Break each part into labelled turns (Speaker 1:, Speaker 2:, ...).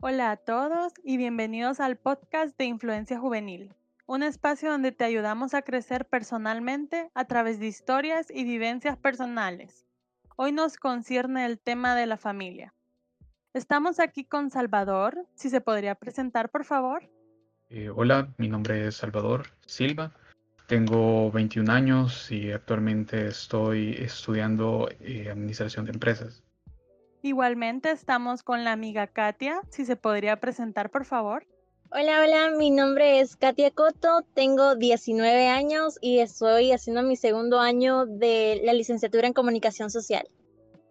Speaker 1: Hola a todos y bienvenidos al podcast de Influencia Juvenil, un espacio donde te ayudamos a crecer personalmente a través de historias y vivencias personales. Hoy nos concierne el tema de la familia. Estamos aquí con Salvador, si se podría presentar por favor.
Speaker 2: Eh, hola, mi nombre es Salvador Silva, tengo 21 años y actualmente estoy estudiando eh, Administración de Empresas.
Speaker 1: Igualmente estamos con la amiga Katia, si se podría presentar por favor.
Speaker 3: Hola, hola, mi nombre es Katia Coto, tengo 19 años y estoy haciendo mi segundo año de la licenciatura en comunicación social.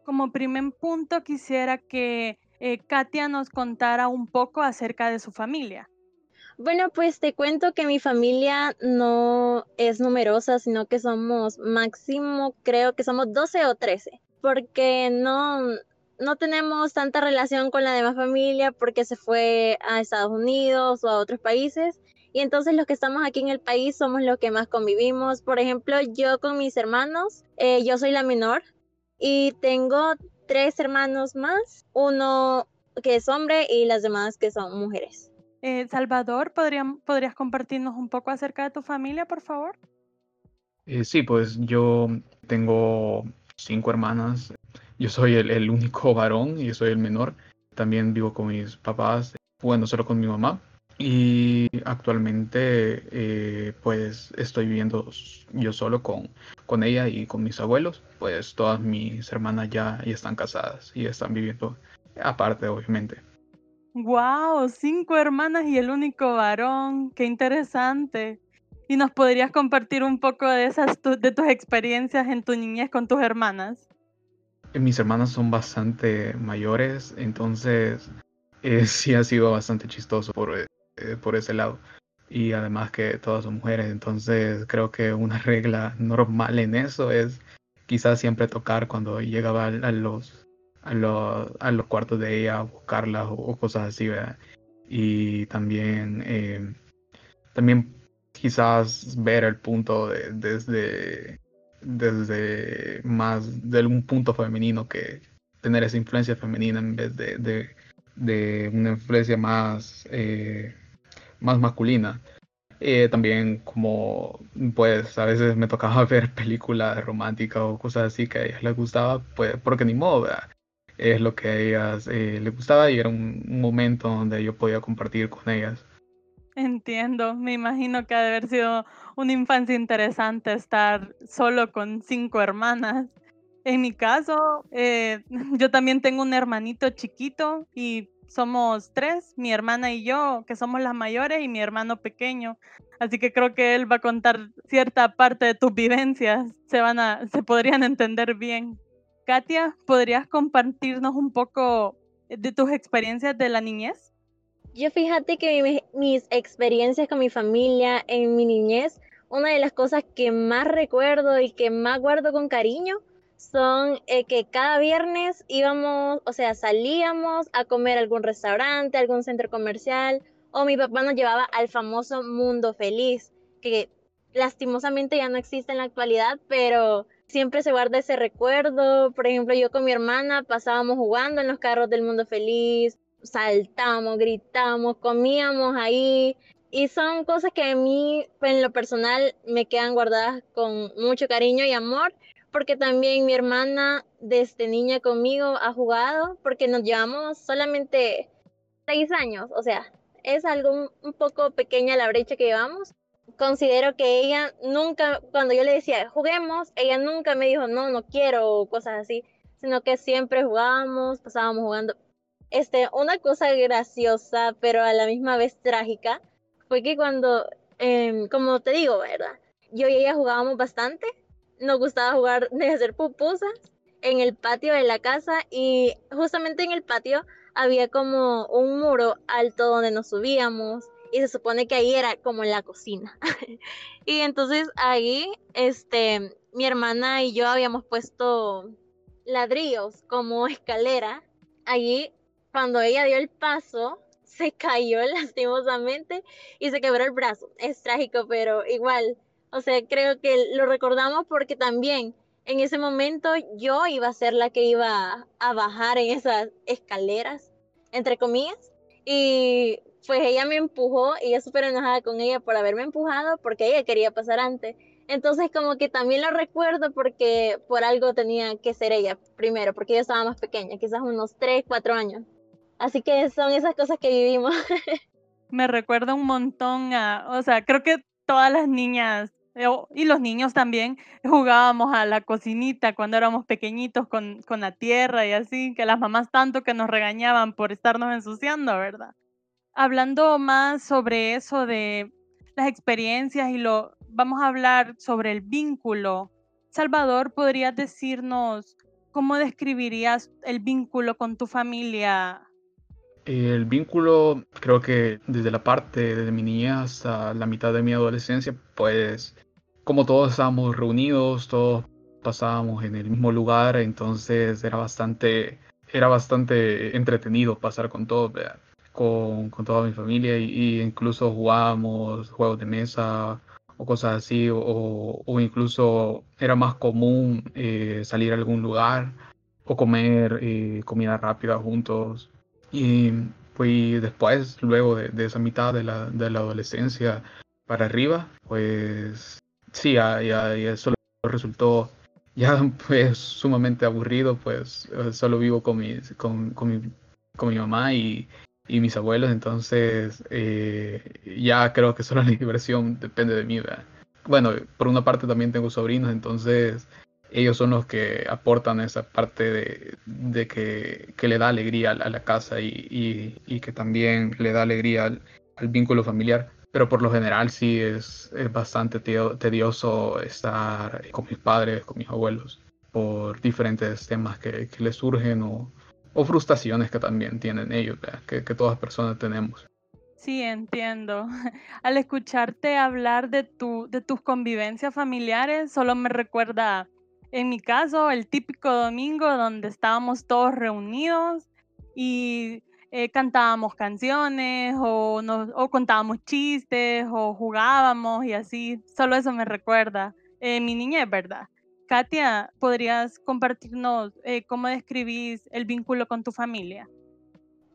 Speaker 1: Como primer punto quisiera que eh, Katia nos contara un poco acerca de su familia.
Speaker 3: Bueno, pues te cuento que mi familia no es numerosa, sino que somos máximo, creo que somos 12 o 13, porque no, no tenemos tanta relación con la demás familia porque se fue a Estados Unidos o a otros países. Y entonces los que estamos aquí en el país somos los que más convivimos. Por ejemplo, yo con mis hermanos, eh, yo soy la menor y tengo tres hermanos más, uno que es hombre y las demás que son mujeres.
Speaker 1: Eh, Salvador, ¿podrías compartirnos un poco acerca de tu familia, por favor?
Speaker 2: Eh, sí, pues yo tengo cinco hermanas. Yo soy el, único varón y soy el menor. También vivo con mis papás, bueno, solo con mi mamá. Y actualmente eh, pues estoy viviendo yo solo con, con ella y con mis abuelos. Pues todas mis hermanas ya, ya están casadas y están viviendo aparte, obviamente.
Speaker 1: Wow, cinco hermanas y el único varón. Qué interesante. ¿Y nos podrías compartir un poco de esas de tus experiencias en tu niñez con tus hermanas?
Speaker 2: mis hermanas son bastante mayores, entonces eh, sí ha sido bastante chistoso por, eh, por ese lado. Y además que todas son mujeres, entonces creo que una regla normal en eso es quizás siempre tocar cuando llegaba a, los, a, los, a los cuartos de ella a buscarlas o, cosas así, ¿verdad? Y también, eh, también quizás ver el punto de, desde desde más de un punto femenino que tener esa influencia femenina en vez de, de, una influencia más, eh, más masculina. Eh, también como pues a veces me tocaba ver películas románticas o cosas así que a ellas les gustaba, pues porque ni modo, es lo que a ellas eh, les gustaba y era un, momento donde yo podía compartir con ellas.
Speaker 1: Entiendo, me imagino que ha de haber sido una infancia interesante estar solo con cinco hermanas. En mi caso, eh, yo también tengo un hermanito chiquito y somos tres, mi hermana y yo, que somos las mayores, y mi hermano pequeño. Así que creo que él va a contar cierta parte de tus vivencias, se, van a, se podrían entender bien. Katia, ¿podrías compartirnos un poco de tus experiencias de la niñez?
Speaker 3: Yo fíjate que mis experiencias con mi familia en mi niñez, una de las cosas que más recuerdo y que más guardo con cariño son eh, que cada viernes íbamos, o sea, salíamos a comer a algún restaurante, algún centro comercial, o mi papá nos llevaba al famoso Mundo Feliz, que lastimosamente ya no existe en la actualidad, pero siempre se guarda ese recuerdo. Por ejemplo, yo con mi hermana pasábamos jugando en los carros del Mundo Feliz, saltamos, gritamos, comíamos ahí. Y son cosas que a mí, en lo personal, me quedan guardadas con mucho cariño y amor, porque también mi hermana desde niña conmigo ha jugado, porque nos llevamos solamente seis años, o sea, es algo un poco pequeña la brecha que llevamos. Considero que ella nunca, cuando yo le decía, juguemos, ella nunca me dijo, no, no quiero, o cosas así, sino que siempre jugábamos, pasábamos jugando este, una cosa graciosa, pero a la misma vez trágica, fue que cuando, em, como te digo, ¿verdad? Yo y ella jugábamos bastante, nos gustaba jugar de hacer pupusas en el patio de la casa y justamente en el patio había como un muro alto donde nos subíamos y se supone que ahí era como la cocina. y entonces ahí, este, mi hermana y yo habíamos puesto ladrillos como escalera allí cuando ella dio el paso, se cayó lastimosamente y se quebró el brazo. Es trágico, pero igual, o sea, creo que lo recordamos porque también en ese momento yo iba a ser la que iba a bajar en esas escaleras, entre comillas, y pues ella me empujó y yo súper enojada con ella por haberme empujado porque ella quería pasar antes. Entonces como que también lo recuerdo porque por algo tenía que ser ella primero, porque yo estaba más pequeña, quizás unos 3, 4 años. Así que son esas cosas que vivimos.
Speaker 1: Me recuerda un montón a, o sea, creo que todas las niñas eh, y los niños también jugábamos a la cocinita cuando éramos pequeñitos con, con la tierra y así, que las mamás tanto que nos regañaban por estarnos ensuciando, ¿verdad? Hablando más sobre eso de las experiencias y lo, vamos a hablar sobre el vínculo. Salvador, ¿podrías decirnos cómo describirías el vínculo con tu familia?
Speaker 2: El vínculo, creo que desde la parte de mi niñez hasta la mitad de mi adolescencia, pues como todos estábamos reunidos, todos pasábamos en el mismo lugar, entonces era bastante, era bastante entretenido pasar con todos, con, con, toda mi familia y, incluso jugábamos juegos de mesa o cosas así, o, o incluso era más común eh, salir a algún lugar o comer eh, comida rápida juntos. Y pues después, luego de, de esa mitad de la, de la adolescencia para arriba, pues sí, ya, ya, eso resultó ya pues sumamente aburrido, pues eh, solo vivo con mi, con, con mi, con mi mamá y, y, mis abuelos, entonces eh, ya creo que solo la diversión depende de mí. ¿verdad? Bueno, por una parte también tengo sobrinos, entonces ellos son los que aportan esa parte de, de que, que, le da alegría a la casa y, y, y que también le da alegría al, al vínculo familiar pero por lo general sí es, es bastante tedioso estar con mis padres, con mis abuelos, por diferentes temas que, que les surgen o, o, frustraciones que también tienen ellos, que, todas personas tenemos.
Speaker 1: Sí, entiendo. Al escucharte hablar de, tu, de tus convivencias familiares, solo me recuerda, en mi caso, el típico domingo donde estábamos todos reunidos y eh, cantábamos canciones o, o contábamos chistes o jugábamos y así. Solo eso me recuerda eh, mi niñez, ¿verdad? Katia, ¿podrías compartirnos eh, cómo describís el vínculo con tu familia?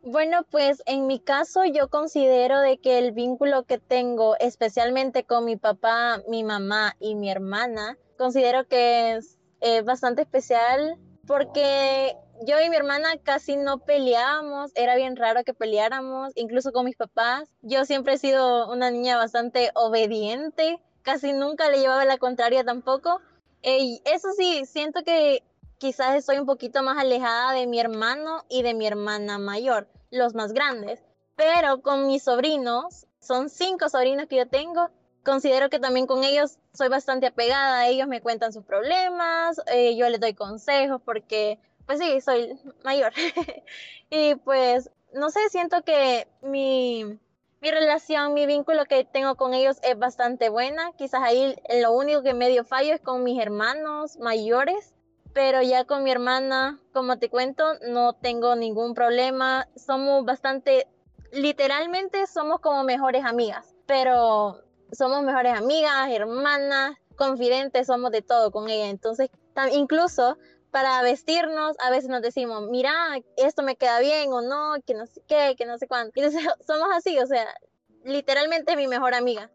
Speaker 3: Bueno, pues en mi caso yo considero de que el vínculo que tengo, especialmente con mi papá, mi mamá y mi hermana, considero que es bastante especial porque yo y mi hermana casi no peleábamos, era bien raro que peleáramos, incluso con mis papás. Yo siempre he sido una niña bastante obediente, casi nunca le llevaba la contraria tampoco. Y eso sí, siento que quizás estoy un poquito más alejada de mi hermano y de mi hermana mayor, los más grandes. Pero con mis sobrinos, son cinco sobrinos que yo tengo, considero que también con ellos soy bastante apegada, ellos me cuentan sus problemas, eh, yo les doy consejos porque pues sí, soy mayor. y pues, no sé, siento que mi, mi relación, mi vínculo que tengo con ellos es bastante buena. Quizás ahí lo único que medio fallo es con mis hermanos mayores, pero ya con mi hermana, como te cuento, no tengo ningún problema. Somos bastante, literalmente somos como mejores amigas, pero somos mejores amigas, hermanas, confidentes, somos de todo con ella. Entonces, incluso para vestirnos, a veces nos decimos, mira, esto me queda bien o no, que no sé qué, que no sé cuánto. Entonces somos así, o sea, literalmente mi mejor amiga.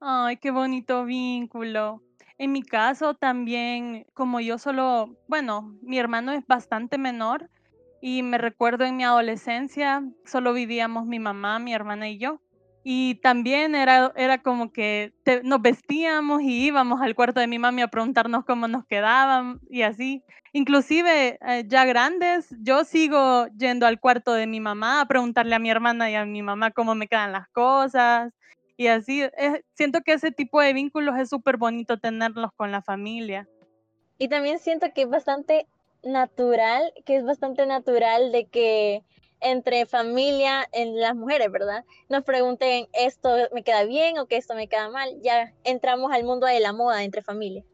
Speaker 1: Ay, qué bonito vínculo. En mi caso también, como yo solo, bueno, mi hermano es bastante menor y me recuerdo en mi adolescencia, solo vivíamos mi mamá, mi hermana y yo. Y también era, era como que nos vestíamos y íbamos al cuarto de mi mami a preguntarnos cómo nos quedaban y así. Inclusive eh, ya grandes, yo sigo yendo al cuarto de mi mamá a preguntarle a mi hermana y a mi mamá cómo me quedan las cosas. Y así, eh, siento que ese tipo de vínculos es súper bonito tenerlos con la familia.
Speaker 3: Y también siento que es bastante natural, que es bastante natural de que entre familia, en las mujeres, ¿verdad? Nos pregunten esto me queda bien o que esto me queda mal. Ya entramos al mundo de la moda entre familia.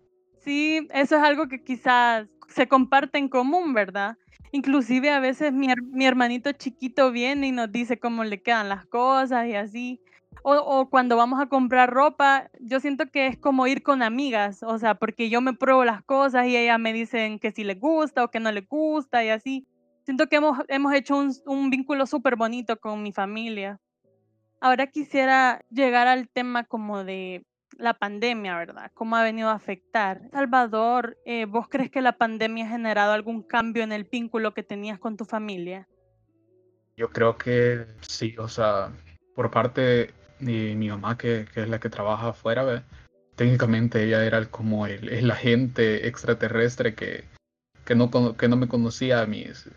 Speaker 1: Sí, eso es algo que quizás se comparte en común, ¿verdad? Inclusive a veces mi, hermanito chiquito viene y nos dice cómo le quedan las cosas y así. O, cuando vamos a comprar ropa, yo siento que es como ir con amigas, o sea, porque yo me pruebo las cosas y ellas me dicen que si les gusta o que no les gusta y así. Siento que hemos, hemos hecho un, vínculo súper bonito con mi familia. Ahora quisiera llegar al tema como de la pandemia, ¿verdad? ¿Cómo ha venido a afectar? Salvador, eh, ¿vos crees que la pandemia ha generado algún cambio en el vínculo que tenías con tu familia?
Speaker 2: Yo creo que sí, o sea, por parte de mi mamá, que, es la que trabaja afuera, técnicamente ella era como el, el agente extraterrestre que, que, no, que no me conocía mis,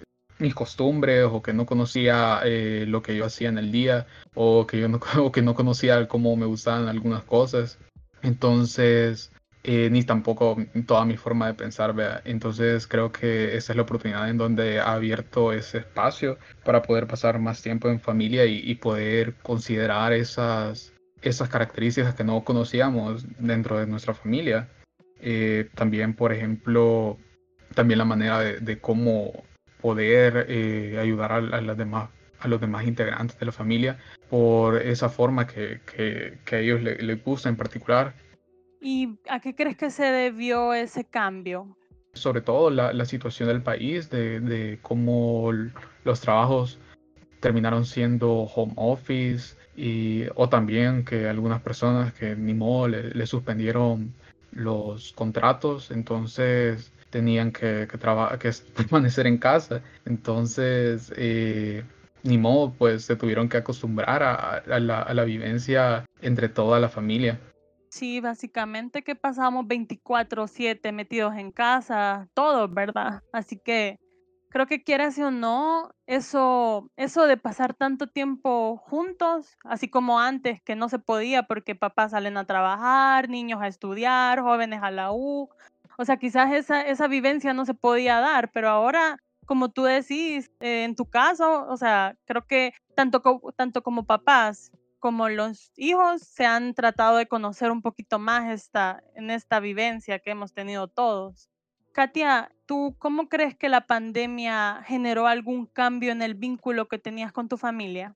Speaker 2: mis costumbres o que no conocía eh, lo que yo hacía en el día o que yo no, o que no conocía cómo me gustaban algunas cosas. Entonces, eh, ni tampoco toda mi forma de pensar. Entonces creo que esa es la oportunidad en donde ha abierto ese espacio para poder pasar más tiempo en familia y, poder considerar esas, esas características que no conocíamos dentro de nuestra familia. Eh, también, por ejemplo, también la manera de, cómo poder eh, ayudar a, las demás a los demás integrantes de la familia por esa forma que, que, a ellos les gusta en particular.
Speaker 1: ¿Y a qué crees que se debió ese cambio?
Speaker 2: Sobre todo la, la situación del país, de, de, cómo los trabajos terminaron siendo home office y, o también que algunas personas que ni modo le, suspendieron los contratos, entonces tenían que, que, que permanecer en casa. Entonces, eh, ni modo, pues se tuvieron que acostumbrar a, la, vivencia entre toda la familia.
Speaker 1: Sí, básicamente que pasamos 24/7 metidos en casa, todos, ¿verdad? Así que creo que quieras o no, eso, eso de pasar tanto tiempo juntos, así como antes que no se podía porque papás salen a trabajar, niños a estudiar, jóvenes a la U, o sea, quizás esa, esa vivencia no se podía dar, pero ahora como tú decís, eh, en tu caso, o sea, creo que tanto, tanto como papás como los hijos se han tratado de conocer un poquito más esta, en esta vivencia que hemos tenido todos. Katia, ¿tú cómo crees que la pandemia generó algún cambio en el vínculo que tenías con tu familia?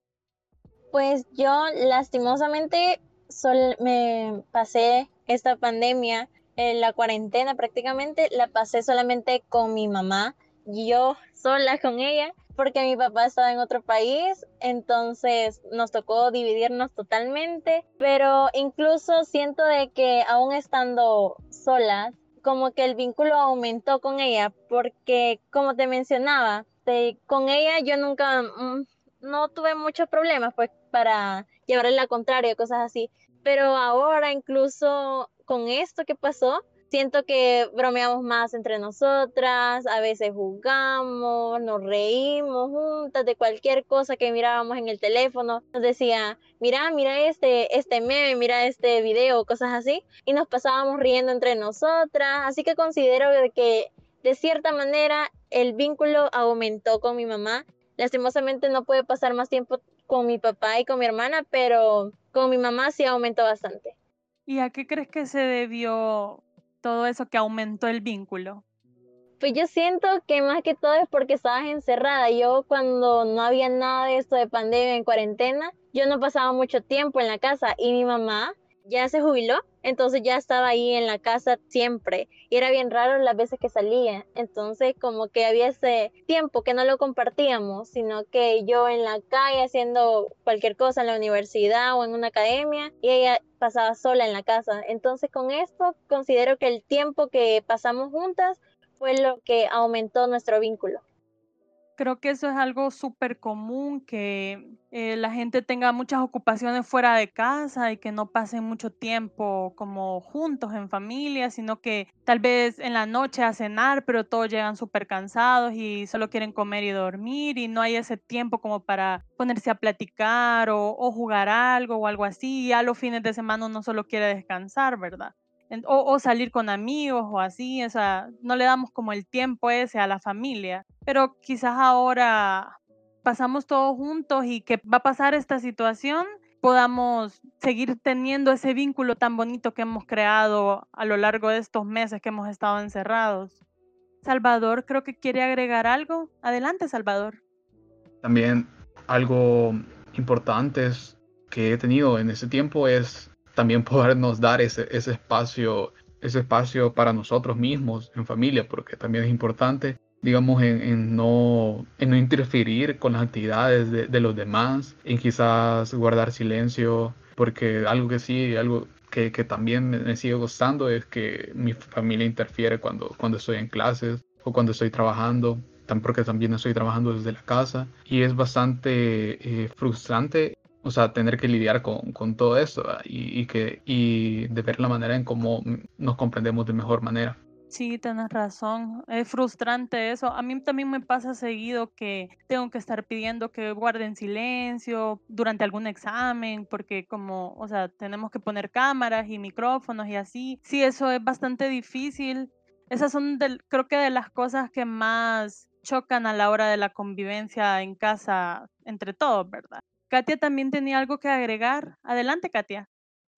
Speaker 3: Pues yo lastimosamente sol me pasé esta pandemia, la cuarentena prácticamente, la pasé solamente con mi mamá yo sola con ella porque mi papá estaba en otro país, entonces nos tocó dividirnos totalmente, pero incluso siento de que aún estando solas, como que el vínculo aumentó con ella, porque como te mencionaba, con ella yo nunca, mm, no tuve muchos problemas pues para llevarle la contraria, cosas así, pero ahora incluso con esto que pasó, siento que bromeamos más entre nosotras, a veces jugamos, nos reímos juntas de cualquier cosa que mirábamos en el teléfono. Nos decía, mira, mira este, este meme, mira este video, cosas así. Y nos pasábamos riendo entre nosotras. Así que considero que de cierta manera el vínculo aumentó con mi mamá. Lastimosamente no puede pasar más tiempo con mi papá y con mi hermana, pero con mi mamá sí aumentó bastante.
Speaker 1: ¿Y a qué crees que se debió todo eso que aumentó el vínculo?
Speaker 3: Pues yo siento que más que todo es porque estabas encerrada. Yo cuando no había nada de esto de pandemia en cuarentena, yo no pasaba mucho tiempo en la casa y mi mamá ya se jubiló, entonces ya estaba ahí en la casa siempre y era bien raro las veces que salía, entonces como que había ese tiempo que no lo compartíamos, sino que yo en la calle haciendo cualquier cosa en la universidad o en una academia y ella pasaba sola en la casa, entonces con esto considero que el tiempo que pasamos juntas fue lo que aumentó nuestro vínculo.
Speaker 1: Creo que eso es algo súper común, que eh, la gente tenga muchas ocupaciones fuera de casa y que no pasen mucho tiempo como juntos en familia, sino que tal vez en la noche a cenar, pero todos llegan súper cansados y solo quieren comer y dormir y no hay ese tiempo como para ponerse a platicar o, o jugar algo o algo así. Y a los fines de semana uno solo quiere descansar, ¿verdad? O, salir con amigos o así, o no le damos como el tiempo ese a la familia, pero quizás ahora pasamos todos juntos y que va a pasar esta situación, podamos seguir teniendo ese vínculo tan bonito que hemos creado a lo largo de estos meses que hemos estado encerrados. Salvador creo que quiere agregar algo. Adelante, Salvador.
Speaker 2: También algo importante que he tenido en ese tiempo es también podernos dar ese, ese espacio ese espacio para nosotros mismos en familia, porque también es importante, digamos, en, no, en no interferir con las actividades de, de, los demás, en quizás guardar silencio, porque algo que sí, algo que, que, también me sigue gustando es que mi familia interfiere cuando, cuando estoy en clases o cuando estoy trabajando porque también estoy trabajando desde la casa y es bastante eh, frustrante o sea, tener que lidiar con, con todo eso y, y, que, y de ver la manera en cómo nos comprendemos de mejor manera.
Speaker 1: Sí, tienes razón. Es frustrante eso. A mí también me pasa seguido que tengo que estar pidiendo que guarden silencio durante algún examen, porque como, o sea, tenemos que poner cámaras y micrófonos y así. Sí, eso es bastante difícil. Esas son, del, creo que de las cosas que más chocan a la hora de la convivencia en casa entre todos, ¿verdad? Katia también tenía algo que agregar. Adelante, Katia.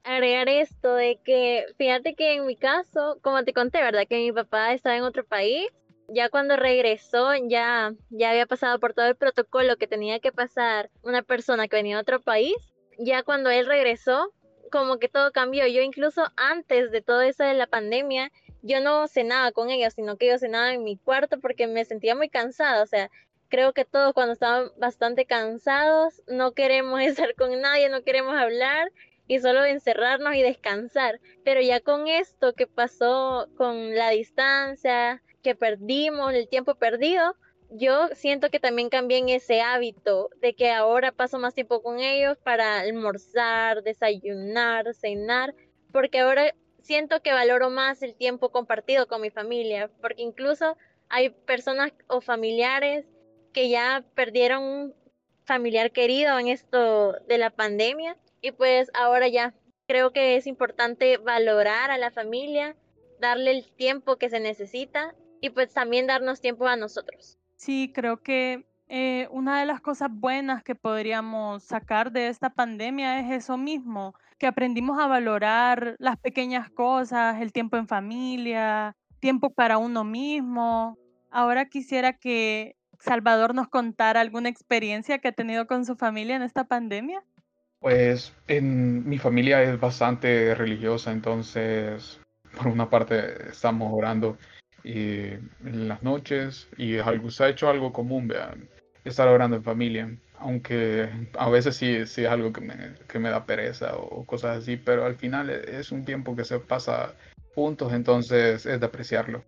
Speaker 3: Agregar esto de que, fíjate que en mi caso, como te conté, ¿verdad? Que mi papá estaba en otro país. Ya cuando regresó, ya, ya había pasado por todo el protocolo que tenía que pasar una persona que venía de otro país. Ya cuando él regresó, como que todo cambió. Yo incluso antes de todo eso de la pandemia, yo no cenaba con ellos, sino que yo cenaba en mi cuarto porque me sentía muy cansada. O sea, creo que todos cuando estamos bastante cansados no queremos estar con nadie, no queremos hablar y solo encerrarnos y descansar. Pero ya con esto que pasó con la distancia, que perdimos, el tiempo perdido, yo siento que también cambié en ese hábito de que ahora paso más tiempo con ellos para almorzar, desayunar, cenar, porque ahora siento que valoro más el tiempo compartido con mi familia, porque incluso hay personas o familiares que ya perdieron un familiar querido en esto de la pandemia y pues ahora ya creo que es importante valorar a la familia, darle el tiempo que se necesita y pues también darnos tiempo a nosotros.
Speaker 1: Sí, creo que eh, una de las cosas buenas que podríamos sacar de esta pandemia es eso mismo, que aprendimos a valorar las pequeñas cosas, el tiempo en familia, tiempo para uno mismo. Ahora quisiera que Salvador nos contara alguna experiencia que ha tenido con su familia en esta pandemia.
Speaker 2: Pues en mi familia es bastante religiosa, entonces por una parte estamos orando y en las noches y algo, se ha hecho algo común, vean, estar orando en familia aunque a veces sí, sí es algo que me, que me da pereza o cosas así, pero al final es un tiempo que se pasa juntos, entonces es de apreciarlo.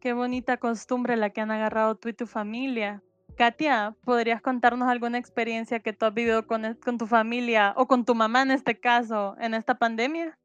Speaker 1: Qué bonita costumbre la que han agarrado tú y tu familia. Katia, ¿podrías contarnos alguna experiencia que tú has vivido con, con tu familia o con tu mamá en este caso en esta pandemia?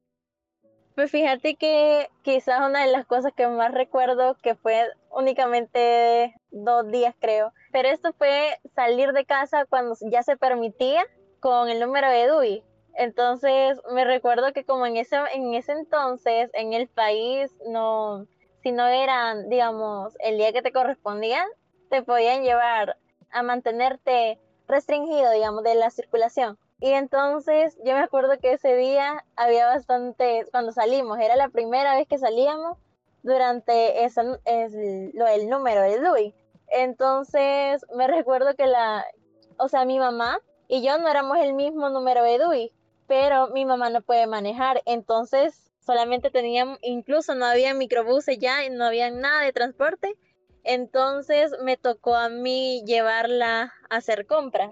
Speaker 3: Pues fíjate que quizás una de las cosas que más recuerdo que fue únicamente dos días creo, pero esto fue salir de casa cuando ya se permitía con el número de DUI. Entonces me recuerdo que como en ese, en ese entonces en el país no, si no eran, digamos, el día que te correspondía, te podían llevar a mantenerte restringido, digamos, de la circulación. Y entonces yo me acuerdo que ese día había bastante, cuando salimos, era la primera vez que salíamos durante esa, es, lo del número del DUI. Entonces me recuerdo que la, o sea, mi mamá y yo no éramos el mismo número de DUI, pero mi mamá no puede manejar, entonces solamente teníamos, incluso no había microbuses ya, no había nada de transporte, entonces me tocó a mí llevarla a hacer compras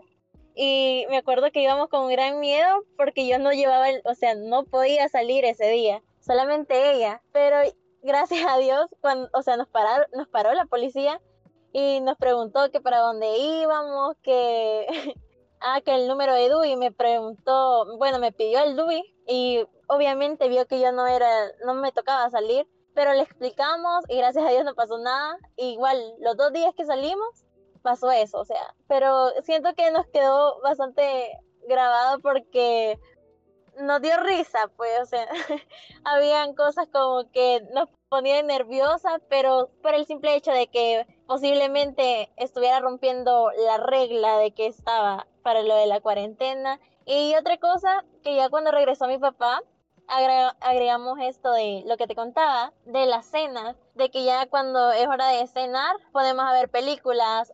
Speaker 3: y me acuerdo que íbamos con gran miedo porque yo no llevaba, el, o sea, no podía salir ese día, solamente ella, pero gracias a Dios, cuando, o sea, nos, nos paró la policía y nos preguntó que para dónde íbamos, que, ah, que el número de DUI, me preguntó, bueno, me pidió el DUI y obviamente vio que yo no era, no me tocaba salir, pero le explicamos y gracias a Dios no pasó nada. Igual, los dos días que salimos, pasó eso, o sea, pero siento que nos quedó bastante grabado porque nos dio risa, pues, o sea, habían cosas como que nos ponían nerviosas, pero por el simple hecho de que posiblemente estuviera rompiendo la regla de que estaba para lo de la cuarentena. Y otra cosa, que ya cuando regresó mi papá, agregamos esto de lo que te contaba, de las cenas, de que ya cuando es hora de cenar podemos ver películas,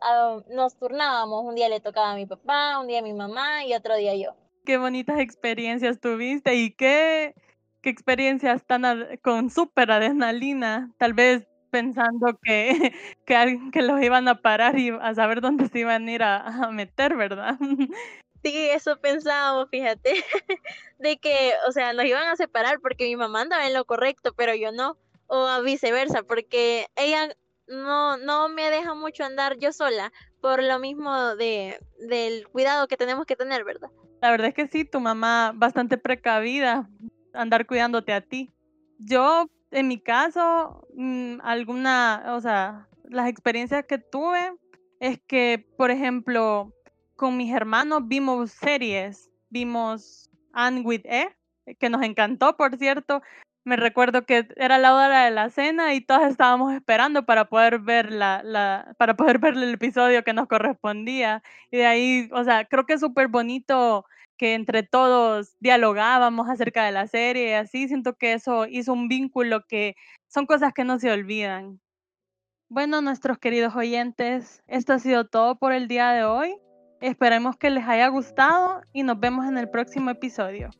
Speaker 3: nos turnábamos, un día le tocaba a mi papá, un día a mi mamá y otro día yo.
Speaker 1: qué bonitas experiencias tuviste y qué, qué experiencias tan con súper adrenalina. Tal vez pensando que, que, que, los iban a parar y a saber dónde se iban a ir a, meter, ¿verdad?
Speaker 3: Sí, eso pensábamos, fíjate, de que, o sea, nos iban a separar porque mi mamá andaba en lo correcto, pero yo no, o viceversa, porque ella no, no me deja mucho andar yo sola, por lo mismo de, del cuidado que tenemos que tener, ¿verdad?
Speaker 1: La verdad es que sí, tu mamá bastante precavida, andar cuidándote a ti. Yo en mi caso, mm, alguna, o sea, las experiencias que tuve es que, por ejemplo, con mis hermanos vimos series, vimos Anne with E, que nos encantó, por cierto. Me recuerdo que era la hora de la cena y todos estábamos esperando para poder ver la, la, para poder ver el episodio que nos correspondía. Y de ahí, o sea, creo que es súper bonito que entre todos dialogábamos acerca de la serie y así, siento que eso hizo un vínculo que son cosas que no se olvidan. Bueno, nuestros queridos oyentes, esto ha sido todo por el día de hoy. Esperemos que les haya gustado y nos vemos en el próximo episodio.